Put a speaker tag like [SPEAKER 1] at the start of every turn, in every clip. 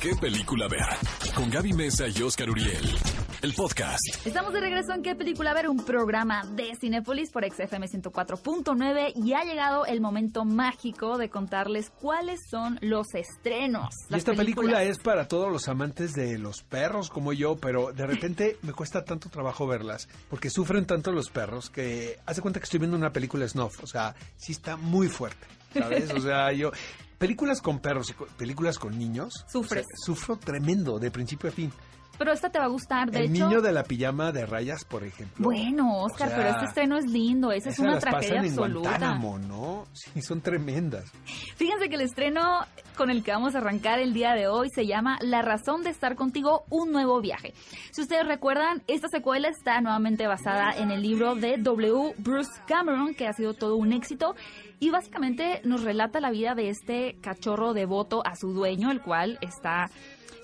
[SPEAKER 1] ¿Qué película ver? Con Gaby Mesa y Oscar Uriel. El podcast.
[SPEAKER 2] Estamos de regreso en ¿Qué película ver? Un programa de Cinepolis por XFM 104.9 y ha llegado el momento mágico de contarles cuáles son los estrenos.
[SPEAKER 3] Y esta película es para todos los amantes de los perros como yo, pero de repente me cuesta tanto trabajo verlas porque sufren tanto los perros que hace cuenta que estoy viendo una película snuff, o sea, sí está muy fuerte, ¿sabes? O sea, yo películas con perros y películas con niños,
[SPEAKER 2] Sufres.
[SPEAKER 3] o sea, sufro tremendo de principio a fin.
[SPEAKER 2] Pero esta te va a gustar, de
[SPEAKER 3] El
[SPEAKER 2] hecho.
[SPEAKER 3] niño de la pijama de rayas, por ejemplo.
[SPEAKER 2] Bueno, Oscar,
[SPEAKER 3] O sea,
[SPEAKER 2] pero este estreno es lindo. Esa es una
[SPEAKER 3] las
[SPEAKER 2] tragedia
[SPEAKER 3] pasan en
[SPEAKER 2] absoluta.
[SPEAKER 3] Guantánamo, ¿no? Sí, son tremendas.
[SPEAKER 2] Fíjense que el estreno con el que vamos a arrancar el día de hoy se llama La razón de estar contigo, un nuevo viaje. Si ustedes recuerdan, esta secuela está nuevamente basada en el libro de W. Bruce Cameron, que ha sido todo un éxito. Y básicamente nos relata la vida de este cachorro devoto a su dueño, el cual está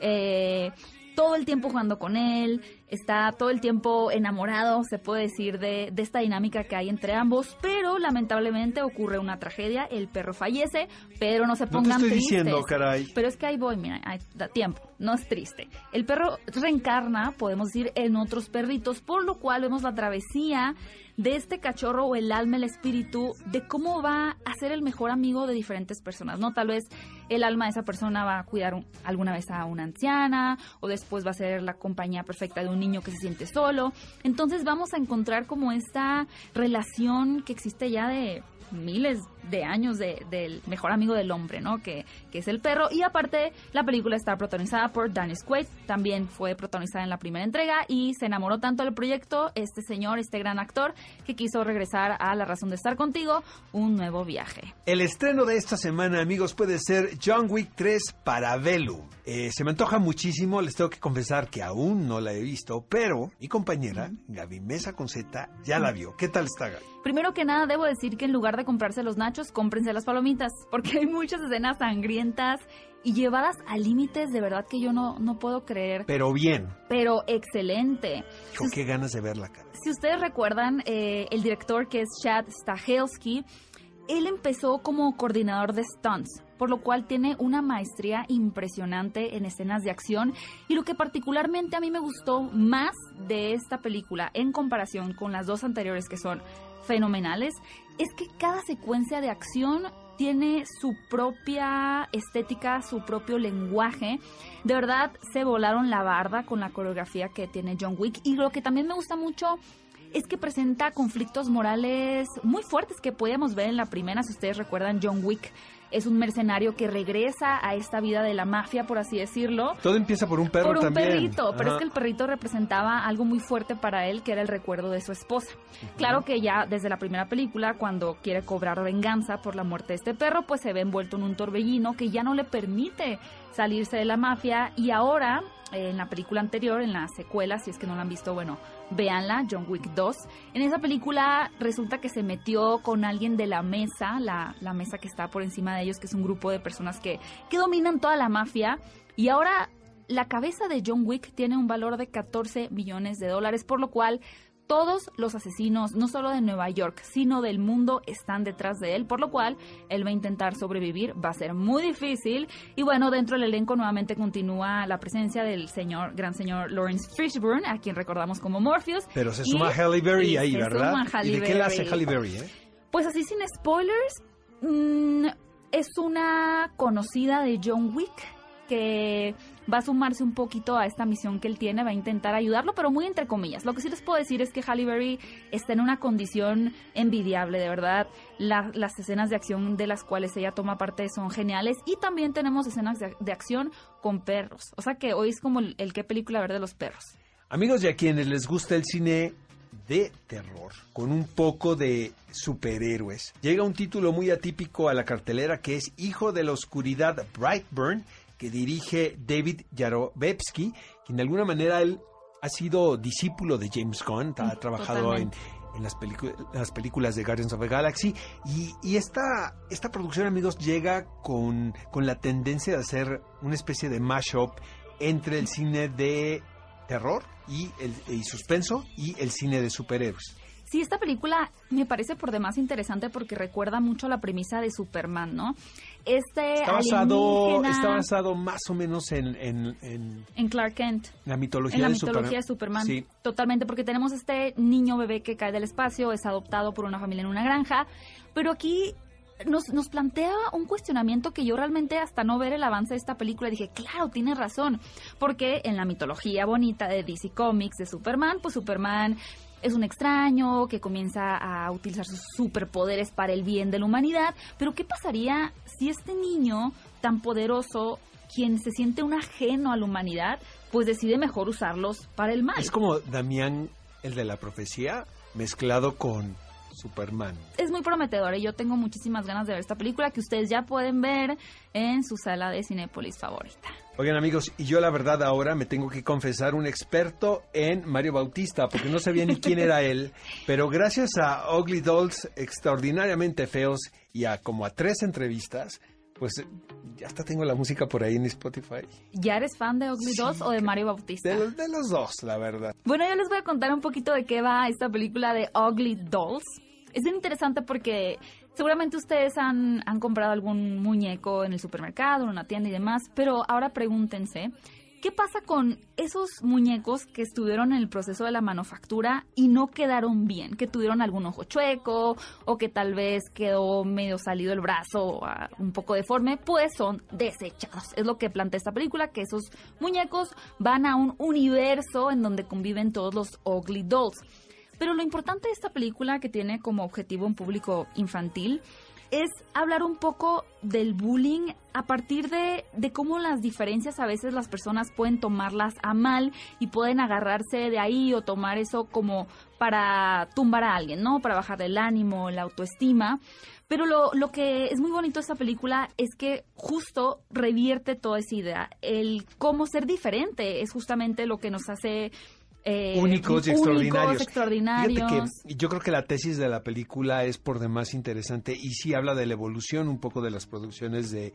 [SPEAKER 2] eh, todo el tiempo jugando con él, está todo el tiempo enamorado, se puede decir, de, de esta dinámica que hay entre ambos, pero lamentablemente ocurre una tragedia, el perro fallece, pero no se
[SPEAKER 3] No te
[SPEAKER 2] pongan
[SPEAKER 3] estoy
[SPEAKER 2] tristes.
[SPEAKER 3] diciendo, caray.
[SPEAKER 2] Pero es que ahí voy, mira, da tiempo, no es triste. El perro reencarna, podemos decir, en otros perritos, por lo cual vemos la travesía de este cachorro o el alma, el espíritu, de cómo va a ser el mejor amigo de diferentes personas, ¿no? Tal vez el alma de esa persona va a cuidar un- alguna vez a una anciana, o después va a ser la compañía perfecta de un niño que se siente solo. Entonces vamos a encontrar como esta relación que existe ya de miles de años de- del mejor amigo del hombre, ¿no? Que, que es el perro. Y aparte, la película está protagonizada por Dennis Quaid, también fue protagonizada en la primera entrega y se enamoró tanto del proyecto, este señor, este gran actor, que quiso regresar a La razón de estar contigo, un nuevo viaje.
[SPEAKER 3] El estreno de esta semana, amigos, puede ser John Wick 3 para Velu. Eh, se me antoja muchísimo, les tengo que confesar que aún no la he visto, pero mi compañera, Gaby Mesa Conceta, ya la vio. ¿Qué tal está, Gaby?
[SPEAKER 2] Primero que nada, debo decir que en lugar de comprarse los nachos, cómprense las palomitas, porque hay muchas escenas sangrientas y llevadas a límites de verdad que yo no, no puedo creer,
[SPEAKER 3] Pero bien.
[SPEAKER 2] pero excelente.
[SPEAKER 3] Hijo, qué ganas de verla, cara.
[SPEAKER 2] Si ustedes recuerdan, eh, el director que es Chad Stahelski, él empezó como coordinador de stunts, por lo cual tiene una maestría impresionante en escenas de acción. Y lo que particularmente a mí me gustó más de esta película en comparación con las dos anteriores que son fenomenales, es que cada secuencia de acción tiene su propia estética, su propio lenguaje. De verdad se volaron la barda con la coreografía que tiene John Wick. Y lo que también me gusta mucho es que presenta conflictos morales muy fuertes que podíamos ver en la primera. Si ustedes recuerdan, John Wick es un mercenario que regresa a esta vida de la mafia, por así decirlo.
[SPEAKER 3] Todo empieza por un perro
[SPEAKER 2] por un
[SPEAKER 3] también.
[SPEAKER 2] perrito, pero es que el perrito representaba algo muy fuerte para él, que era el recuerdo de su esposa. Claro que ya desde la primera película, cuando quiere cobrar venganza por la muerte de este perro, pues se ve envuelto en un torbellino que ya no le permite salirse de la mafia y ahora en la película anterior, en la secuela, si es que no la han visto, bueno, véanla, John Wick 2. En esa película resulta que se metió con alguien de la mesa, la, la mesa que está por encima de ellos, que es un grupo de personas que, que dominan toda la mafia. Y ahora la cabeza de John Wick tiene un valor de 14 millones de dólares, por lo cual todos los asesinos, no solo de Nueva York, sino del mundo, están detrás de él, por lo cual él va a intentar sobrevivir, va a ser muy difícil. Y bueno, dentro del elenco nuevamente continúa la presencia del señor, gran señor Lawrence Fishburne, a quien recordamos como Morpheus.
[SPEAKER 3] Pero se
[SPEAKER 2] Y-
[SPEAKER 3] suma Halle Berry
[SPEAKER 2] y
[SPEAKER 3] ahí,
[SPEAKER 2] se
[SPEAKER 3] ¿verdad?
[SPEAKER 2] Halle
[SPEAKER 3] ¿Y de qué la hace. Halle Berry, eh?
[SPEAKER 2] Pues así sin spoilers, mm, es una conocida de John Wick que va a sumarse un poquito a esta misión que él tiene, va a intentar ayudarlo, pero muy entre comillas. Lo que sí les puedo decir es que Halle Berry está en una condición envidiable, de verdad. La- las escenas de acción de las cuales ella toma parte son geniales y también tenemos escenas de, de acción con perros. O sea que hoy es como el, el qué película ver de los perros.
[SPEAKER 3] Amigos y a quienes les gusta el cine de terror, con un poco de superhéroes, llega un título muy atípico a la cartelera que es Hijo de la Oscuridad Brightburn, que dirige David Yarovetsky, quien de alguna manera él ha sido discípulo de James Gunn, ha
[SPEAKER 2] Mm,
[SPEAKER 3] trabajado en, en las, películas las películas de Guardians of the Galaxy. Y, y esta, esta producción, amigos, llega con, con la tendencia de hacer una especie de mashup entre el cine de terror y, el, y suspenso y el cine de superhéroes.
[SPEAKER 2] Sí, esta película me parece por demás interesante porque recuerda mucho la premisa de Superman, ¿no? Este
[SPEAKER 3] está basado, está basado más o menos en, en, en
[SPEAKER 2] en Clark Kent.
[SPEAKER 3] la mitología,
[SPEAKER 2] En la
[SPEAKER 3] de,
[SPEAKER 2] mitología
[SPEAKER 3] Superman.
[SPEAKER 2] de Superman.
[SPEAKER 3] Sí.
[SPEAKER 2] Totalmente, porque tenemos este niño bebé que cae del espacio, es adoptado por una familia en una granja, pero aquí nos, nos plantea un cuestionamiento que yo realmente hasta no ver el avance de esta película dije, claro, tiene razón, porque en la mitología bonita de DC Comics de Superman, pues Superman es un extraño que comienza a utilizar sus superpoderes para el bien de la humanidad, pero ¿qué pasaría si este niño tan poderoso, quien se siente un ajeno a la humanidad, pues decide mejor usarlos para el mal?
[SPEAKER 3] Es como Damián, el de la profecía, mezclado con Superman.
[SPEAKER 2] es muy prometedora y yo tengo muchísimas ganas de ver esta película que ustedes ya pueden ver en su sala de Cinépolis favorita.
[SPEAKER 3] Oigan amigos, y yo la verdad ahora me tengo que confesar un experto en Mario Bautista, porque no sabía ni quién era él, pero gracias a Ugly Dolls extraordinariamente feos y a como a tres entrevistas, pues ya hasta tengo la música por ahí en Spotify.
[SPEAKER 2] ¿Ya eres fan de Ugly Dolls o de Mario Bautista?
[SPEAKER 3] De los, de los dos, la verdad.
[SPEAKER 2] Bueno, yo les voy a contar un poquito de qué va esta película de Ugly Dolls. Es bien interesante porque seguramente ustedes han, comprado algún muñeco en el supermercado, en una tienda y demás, pero ahora pregúntense, ¿qué pasa con esos muñecos que estuvieron en el proceso de la manufactura y no quedaron bien? Que tuvieron algún ojo chueco o que tal vez quedó medio salido el brazo ah, un poco deforme, pues son desechados. Es lo que plantea esta película, que esos muñecos van a un universo en donde conviven todos los Ugly Dolls. Pero lo importante de esta película, que tiene como objetivo un público infantil, es hablar un poco del bullying a partir de, de cómo las diferencias a veces las personas pueden tomarlas a mal y pueden agarrarse de ahí o tomar eso como para tumbar a alguien, ¿no? Para bajar el ánimo, la autoestima. Pero lo, lo que es muy bonito de esta película es que justo revierte toda esa idea. El cómo ser diferente es justamente lo que nos hace eh,
[SPEAKER 3] únicos y extraordinarios.
[SPEAKER 2] extraordinarios.
[SPEAKER 3] Fíjate que yo creo que la tesis de la película es por demás interesante y sí habla de la evolución un poco de las producciones de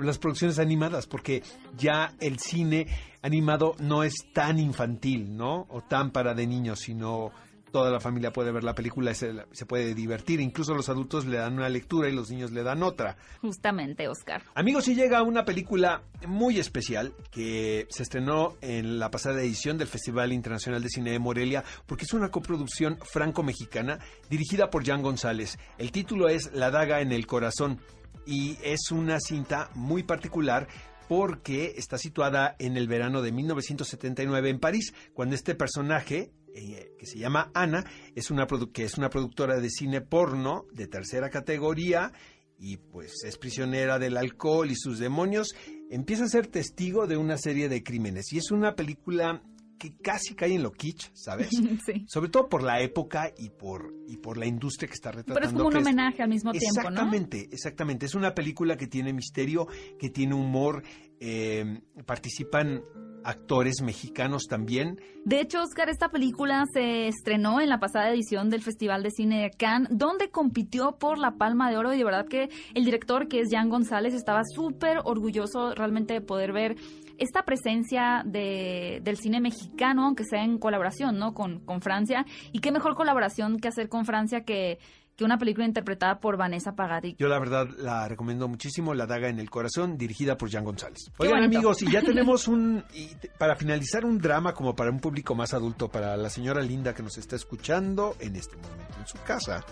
[SPEAKER 3] las producciones animadas, porque ya el cine animado no es tan infantil, ¿no? O tan para de niños, sino toda la familia puede ver la película y se, se puede divertir. Incluso los adultos le dan una lectura y los niños le dan otra.
[SPEAKER 2] Justamente, Oscar.
[SPEAKER 3] Amigos, y llega una película muy especial que se estrenó en la pasada edición del Festival Internacional de Cine de Morelia porque es una coproducción franco-mexicana dirigida por Jan González. El título es La daga en el corazón y es una cinta muy particular porque está situada en el verano de 1979 en París, cuando este personaje, eh, que se llama Ana, es una, que es una productora de cine porno de tercera categoría y pues es prisionera del alcohol y sus demonios, empieza a ser testigo de una serie de crímenes. Y es una película que casi cae en lo kitsch, ¿sabes?
[SPEAKER 2] sí.
[SPEAKER 3] Sobre todo por la época y por, y por la industria que está retratando.
[SPEAKER 2] Pero es como un homenaje al mismo tiempo, ¿no?
[SPEAKER 3] Exactamente, exactamente. Es una película que tiene misterio, que tiene humor. eh, participan actores mexicanos también.
[SPEAKER 2] De hecho, Oscar, esta película se estrenó en la pasada edición del Festival de Cine de Cannes, donde compitió por la Palma de Oro y de verdad que el director, que es Jan González, estaba súper orgulloso realmente de poder ver esta presencia de, del cine mexicano, aunque sea en colaboración, ¿no? Con, con Francia. Y qué mejor colaboración que hacer con Francia que, que una película interpretada por Vanessa Paradis.
[SPEAKER 3] Yo la verdad la recomiendo muchísimo, La daga en el corazón, dirigida por Jan González.
[SPEAKER 2] Qué
[SPEAKER 3] Oigan
[SPEAKER 2] bonito.
[SPEAKER 3] amigos, y ya tenemos un, y para finalizar un drama como para un público más adulto, para la señora Linda que nos está escuchando en este momento en su casa.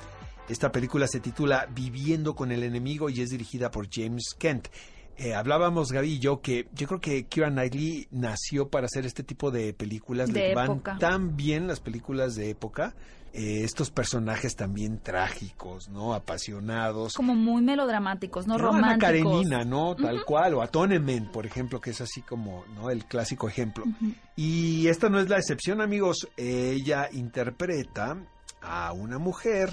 [SPEAKER 3] Esta película se titula Viviendo con el enemigo y es dirigida por James Kent. Eh, hablábamos Gaby y yo que yo creo que Kira Knightley nació para hacer este tipo de películas.
[SPEAKER 2] De
[SPEAKER 3] Le van tan bien las películas de época. Eh, estos personajes también trágicos, ¿no? Apasionados.
[SPEAKER 2] Como muy melodramáticos, ¿no?
[SPEAKER 3] No, Ana
[SPEAKER 2] Románticos.
[SPEAKER 3] Karenina, ¿no? Tal cual. O Atonement, por ejemplo, que es así como, ¿no? El clásico ejemplo. Y esta no es la excepción, amigos. Ella interpreta a una mujer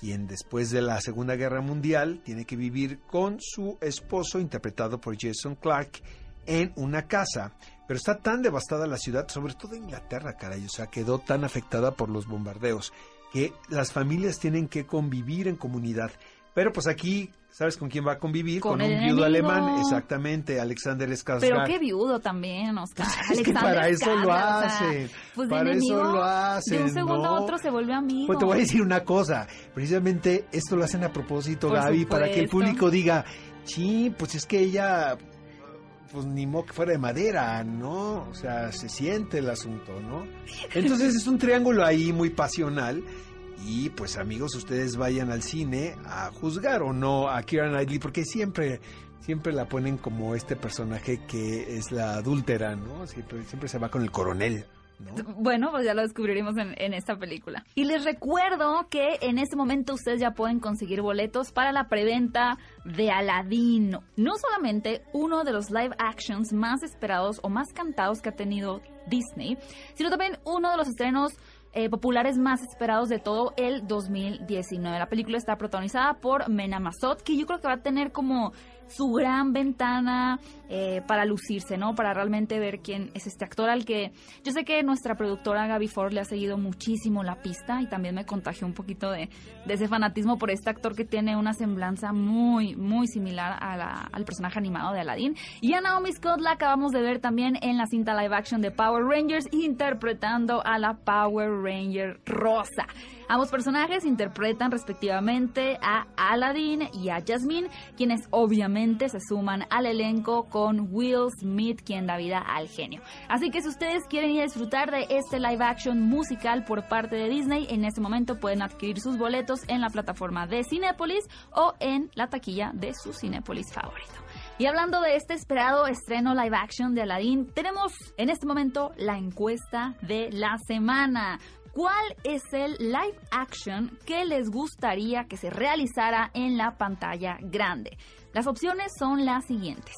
[SPEAKER 3] quien después de la Segunda Guerra Mundial tiene que vivir con su esposo, interpretado por Jason Clark, en una casa. Pero está tan devastada la ciudad, sobre todo Inglaterra, caray, o sea, quedó tan afectada por los bombardeos, que las familias tienen que convivir en comunidad. Pero pues aquí, ¿sabes con quién va a convivir?
[SPEAKER 2] Con
[SPEAKER 3] Con, un viudo
[SPEAKER 2] enemigo.
[SPEAKER 3] alemán, exactamente, Alexander Skarsgård.
[SPEAKER 2] Pero qué viudo también, Oscar.
[SPEAKER 3] Es que para eso lo
[SPEAKER 2] Skarsgård, o sea,
[SPEAKER 3] hacen,
[SPEAKER 2] pues
[SPEAKER 3] para eso lo hacen,
[SPEAKER 2] De un segundo
[SPEAKER 3] ¿no?
[SPEAKER 2] a otro se vuelve amigo.
[SPEAKER 3] Pues te voy a decir una cosa, precisamente esto lo hacen a propósito,
[SPEAKER 2] Por
[SPEAKER 3] Gaby, para que el
[SPEAKER 2] supuesto.
[SPEAKER 3] público diga, sí, pues es que ella, pues ni modo que fuera de madera, ¿no? O sea, se siente el asunto, ¿no? Entonces es un triángulo ahí muy pasional. Y pues amigos, ustedes vayan al cine a juzgar o no a Kira Knightley, porque siempre, siempre la ponen como este personaje que es la adúltera, ¿no? Siempre, siempre se va con el coronel, ¿no?
[SPEAKER 2] Bueno, pues ya lo descubriremos en, en esta película. Y les recuerdo que en este momento ustedes ya pueden conseguir boletos para la preventa de Aladdin. No solamente uno de los live actions más esperados o más cantados que ha tenido Disney, sino también uno de los estrenos eh, populares más esperados de todo el 2019. La película está protagonizada por Mena Masot, que yo creo que va a tener como su gran ventana eh, para lucirse, ¿no? Para realmente ver quién es este actor al que yo sé que nuestra productora Gaby Ford le ha seguido muchísimo la pista y también me contagió un poquito de, ese fanatismo por este actor que tiene una semblanza muy, muy similar al personaje animado de Aladdin. Y a Naomi Scott la acabamos de ver también en la cinta live action de Power Rangers interpretando a la Power Ranger Rosa. Ambos personajes interpretan respectivamente a Aladdin y a Jasmine, quienes obviamente se suman al elenco con Will Smith, quien da vida al genio. Así que si ustedes quieren ir a disfrutar de este live action musical por parte de Disney, en este momento pueden adquirir sus boletos en la plataforma de Cinépolis o en la taquilla de su Cinépolis favorito. Y hablando de este esperado estreno live action de Aladdin, tenemos en este momento la encuesta de la semana. ¿Cuál es el live action que les gustaría que se realizara en la pantalla grande? Las opciones son las siguientes.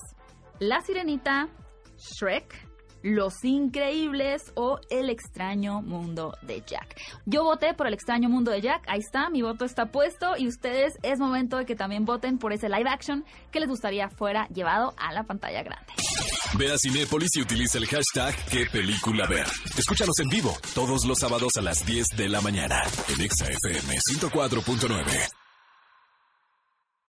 [SPEAKER 2] La Sirenita, Shrek, Los Increíbles o El extraño mundo de Jack. Yo voté por El extraño mundo de Jack, ahí está, mi voto está puesto y ustedes es momento de que también voten por ese live action que les gustaría fuera llevado a la pantalla grande.
[SPEAKER 1] Ve a Cinépolis y utiliza el hashtag qué película ver. Escúchanos en vivo todos los sábados a las 10 de la mañana en Exa FM 104.9.